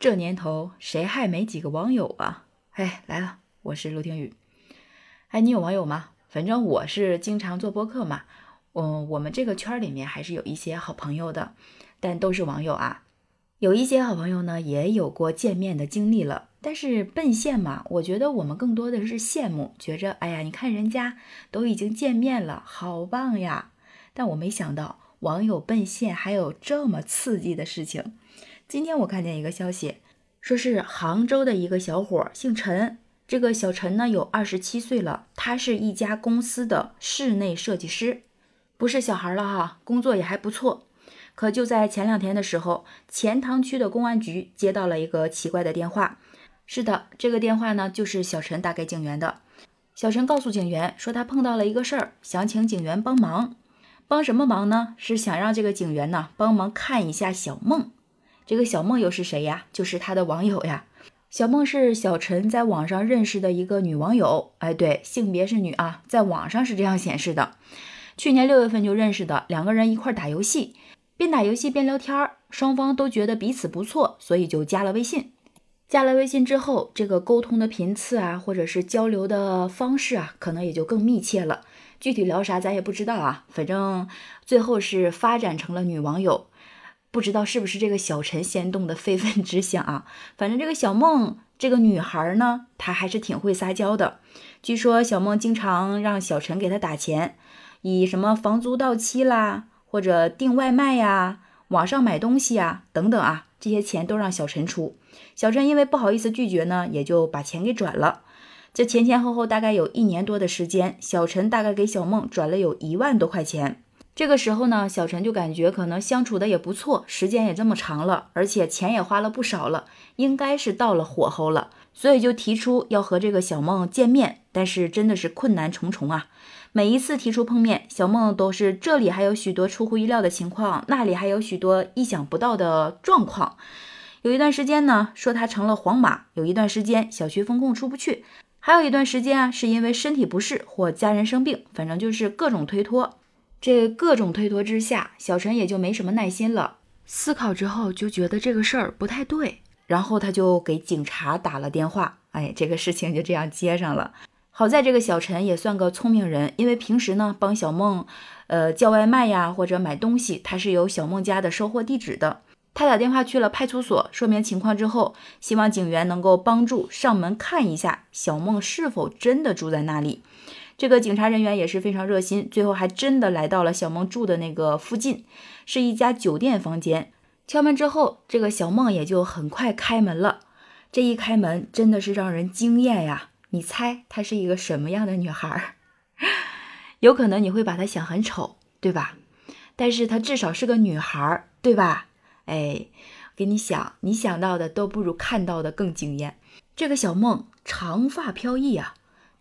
这年头谁还没几个网友啊？哎，来了，我是陆听雨。哎，你有网友吗？反正我是经常做播客嘛。嗯，我们这个圈里面还是有一些好朋友的，但都是网友啊。有一些好朋友呢，也有过见面的经历了。但是奔现嘛，我觉得我们更多的是羡慕，觉着哎呀，你看人家都已经见面了，好棒呀！但我没想到网友奔现还有这么刺激的事情。今天我看见一个消息，说是杭州的一个小伙姓陈，这个小陈呢有二十七岁了，他是一家公司的室内设计师，不是小孩了哈，工作也还不错。可就在前两天的时候，钱塘区的公安局接到了一个奇怪的电话。是的，这个电话呢就是小陈打给警员的。小陈告诉警员说他碰到了一个事儿，想请警员帮忙。帮什么忙呢？是想让这个警员呢帮忙看一下小梦。这个小梦又是谁呀？就是他的网友呀。小梦是小陈在网上认识的一个女网友。哎，对，性别是女啊，在网上是这样显示的。去年六月份就认识的，两个人一块打游戏。边打游戏边聊天儿，双方都觉得彼此不错，所以就加了微信。加了微信之后，这个沟通的频次啊，或者是交流的方式啊，可能也就更密切了。具体聊啥咱也不知道啊，反正最后是发展成了女网友。不知道是不是这个小陈先动的非分之想啊？反正这个小梦这个女孩呢，她还是挺会撒娇的。据说小梦经常让小陈给她打钱，以什么房租到期啦。或者订外卖呀、网上买东西呀等等啊，这些钱都让小陈出。小陈因为不好意思拒绝呢，也就把钱给转了。这前前后后大概有一年多的时间，小陈大概给小梦转了有一万多块钱。这个时候呢，小陈就感觉可能相处的也不错，时间也这么长了，而且钱也花了不少了，应该是到了火候了，所以就提出要和这个小梦见面。但是真的是困难重重啊！每一次提出碰面，小梦都是这里还有许多出乎意料的情况，那里还有许多意想不到的状况。有一段时间呢，说他成了黄马；有一段时间小区封控出不去；还有一段时间啊，是因为身体不适或家人生病，反正就是各种推脱。这各种推脱之下，小陈也就没什么耐心了。思考之后就觉得这个事儿不太对，然后他就给警察打了电话。哎，这个事情就这样接上了。好在这个小陈也算个聪明人，因为平时呢帮小梦，呃叫外卖呀或者买东西，他是有小梦家的收货地址的。他打电话去了派出所，说明情况之后，希望警员能够帮助上门看一下小梦是否真的住在那里。这个警察人员也是非常热心，最后还真的来到了小梦住的那个附近，是一家酒店房间。敲门之后，这个小梦也就很快开门了。这一开门，真的是让人惊艳呀！你猜她是一个什么样的女孩？有可能你会把她想很丑，对吧？但是她至少是个女孩，对吧？哎，给你想，你想到的都不如看到的更惊艳。这个小梦长发飘逸啊，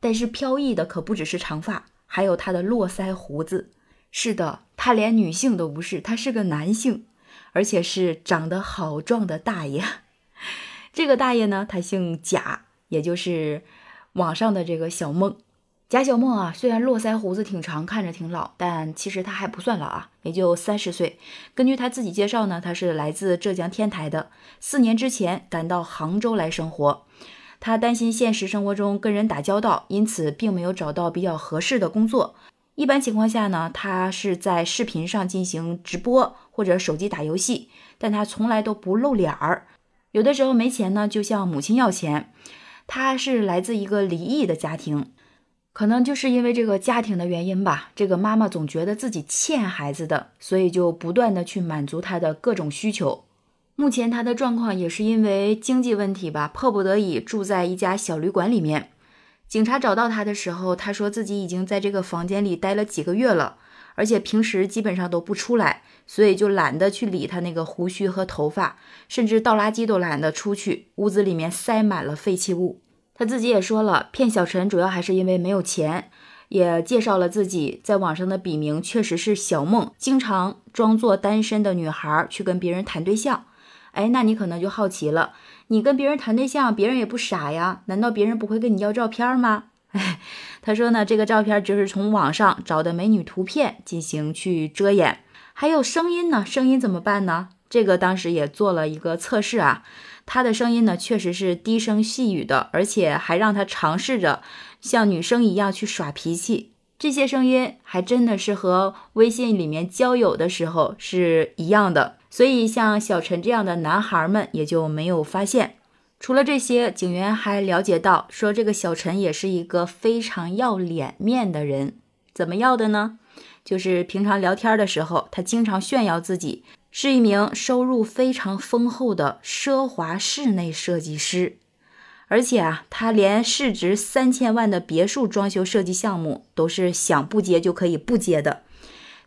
但是飘逸的可不只是长发，还有他的络腮胡子。是的，他连女性都不是，他是个男性，而且是长得好壮的大爷。这个大爷呢，他姓贾，也就是。网上的这个小梦，贾小梦啊，虽然络腮胡子挺长，看着挺老，但其实他还不算老啊，也就三十岁。根据他自己介绍呢，他是来自浙江天台的，四年之前赶到杭州来生活。他担心现实生活中跟人打交道，因此并没有找到比较合适的工作。一般情况下呢，他是在视频上进行直播或者手机打游戏，但他从来都不露脸儿。有的时候没钱呢，就向母亲要钱。他是来自一个离异的家庭，可能就是因为这个家庭的原因吧。这个妈妈总觉得自己欠孩子的，所以就不断的去满足他的各种需求。目前他的状况也是因为经济问题吧，迫不得已住在一家小旅馆里面。警察找到他的时候，他说自己已经在这个房间里待了几个月了，而且平时基本上都不出来。所以就懒得去理他那个胡须和头发，甚至倒垃圾都懒得出去。屋子里面塞满了废弃物。他自己也说了，骗小陈主要还是因为没有钱，也介绍了自己在网上的笔名确实是小梦，经常装作单身的女孩去跟别人谈对象。哎，那你可能就好奇了，你跟别人谈对象，别人也不傻呀，难道别人不会跟你要照片吗？哎，他说呢，这个照片就是从网上找的美女图片进行去遮掩。还有声音呢？声音怎么办呢？这个当时也做了一个测试啊。他的声音呢确实是低声细语的，而且还让他尝试着像女生一样去耍脾气。这些声音还真的是和微信里面交友的时候是一样的，所以像小陈这样的男孩们也就没有发现。除了这些，警员还了解到，说这个小陈也是一个非常要脸面的人。怎么要的呢？就是平常聊天的时候，他经常炫耀自己是一名收入非常丰厚的奢华室内设计师。而且啊，他连市值三千万的别墅装修设计项目都是想不接就可以不接的。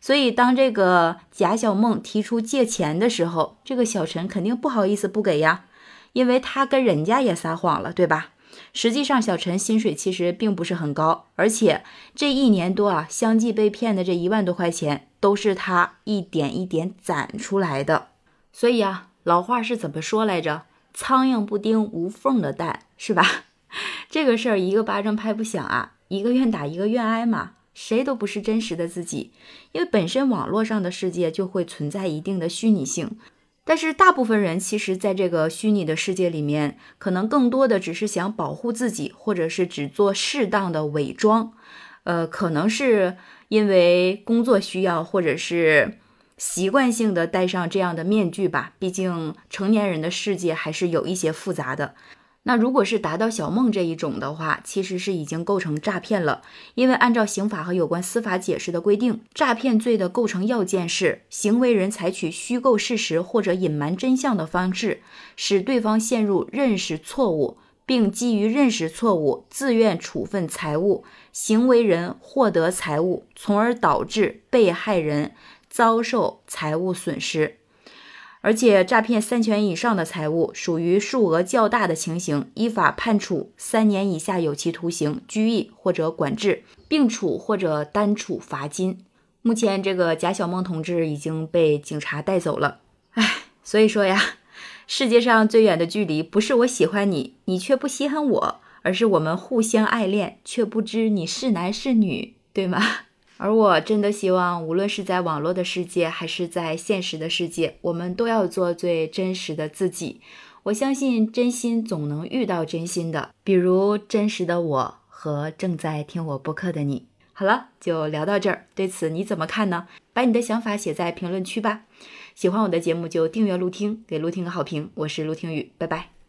所以，当这个贾小梦提出借钱的时候，这个小陈肯定不好意思不给呀，因为他跟人家也撒谎了，对吧？实际上，小陈薪水其实并不是很高，而且这一年多啊，相继被骗的这一万多块钱都是他一点一点攒出来的。所以啊，老话是怎么说来着？苍蝇不叮无缝的蛋，是吧？这个事儿一个巴掌拍不响啊，一个愿打一个愿挨嘛。谁都不是真实的自己，因为本身网络上的世界就会存在一定的虚拟性。但是大部分人其实在这个虚拟的世界里面，可能更多的只是想保护自己，或者是只做适当的伪装。呃，可能是因为工作需要，或者是。习惯性的戴上这样的面具吧，毕竟成年人的世界还是有一些复杂的。那如果是达到小梦这一种的话，其实是已经构成诈骗了。因为按照刑法和有关司法解释的规定，诈骗罪的构成要件是行为人采取虚构事实或者隐瞒真相的方式，使对方陷入认识错误，并基于认识错误自愿处分财物，行为人获得财物，从而导致被害人。遭受财物损失，而且诈骗三千以上的财物属于数额较大的情形，依法判处三年以下有期徒刑、拘役或者管制，并处或者单处罚金。目前，这个贾小梦同志已经被警察带走了。唉，所以说呀，世界上最远的距离不是我喜欢你，你却不稀罕我，而是我们互相爱恋，却不知你是男是女，对吗？而我真的希望，无论是在网络的世界，还是在现实的世界，我们都要做最真实的自己。我相信，真心总能遇到真心的，比如真实的我和正在听我播客的你。好了，就聊到这儿，对此你怎么看呢？把你的想法写在评论区吧。喜欢我的节目就订阅陆听，给陆听个好评。我是陆听雨，拜拜。